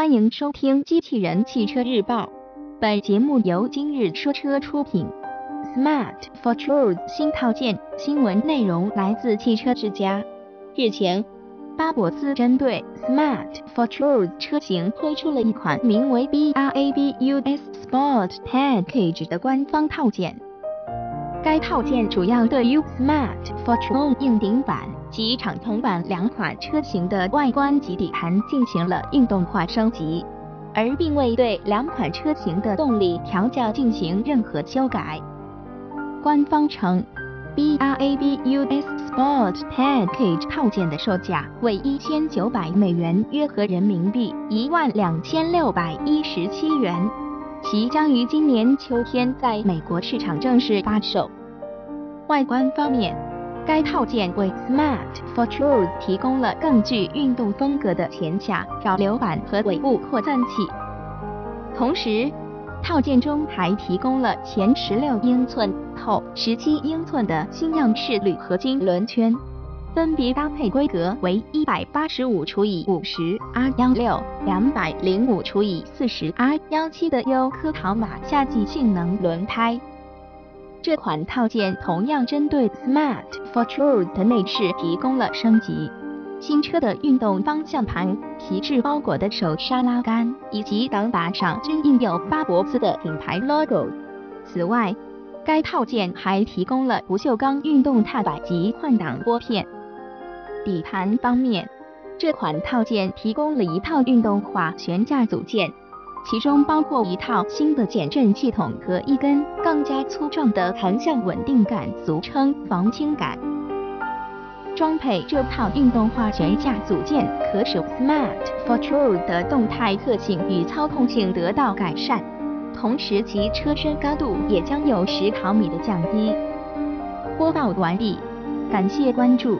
欢迎收听《机器人汽车日报》，本节目由今日说车出品。Smart for Truth 新套件新闻内容来自汽车之家。日前，巴博斯针对 Smart for Truth 车型推出了一款名为 BRABUS Sport Package 的官方套件。该套件主要对于 Smart Fortune 硬顶版及敞篷版两款车型的外观及底盘进行了运动化升级，而并未对两款车型的动力调教进行任何修改。官方称，BRABUS Sport Package 套件的售价为一千九百美元，约合人民币一万两千六百一十七元。其将于今年秋天在美国市场正式发售。外观方面，该套件为 Smart for Truth 提供了更具运动风格的前下扰流板和尾部扩散器。同时，套件中还提供了前十六英寸、后十七英寸的新样式铝合金轮圈。分别搭配规格为一百八十五除以五十 R 幺六、两百零五除以四十 R 幺七的优科陶马夏季性能轮胎。这款套件同样针对 Smart Fortune 的内饰提供了升级，新车的运动方向盘、皮质包裹的手刹拉杆以及挡把上均印有巴博斯的品牌 logo。此外，该套件还提供了不锈钢运动踏板及换挡拨片。底盘方面，这款套件提供了一套运动化悬架组件，其中包括一套新的减震系统和一根更加粗壮的横向稳定杆，俗称防倾杆。装配这套运动化悬架组件，可使 Smart Fortune 的动态特性与操控性得到改善，同时其车身高度也将有十毫米的降低。播报完毕，感谢关注。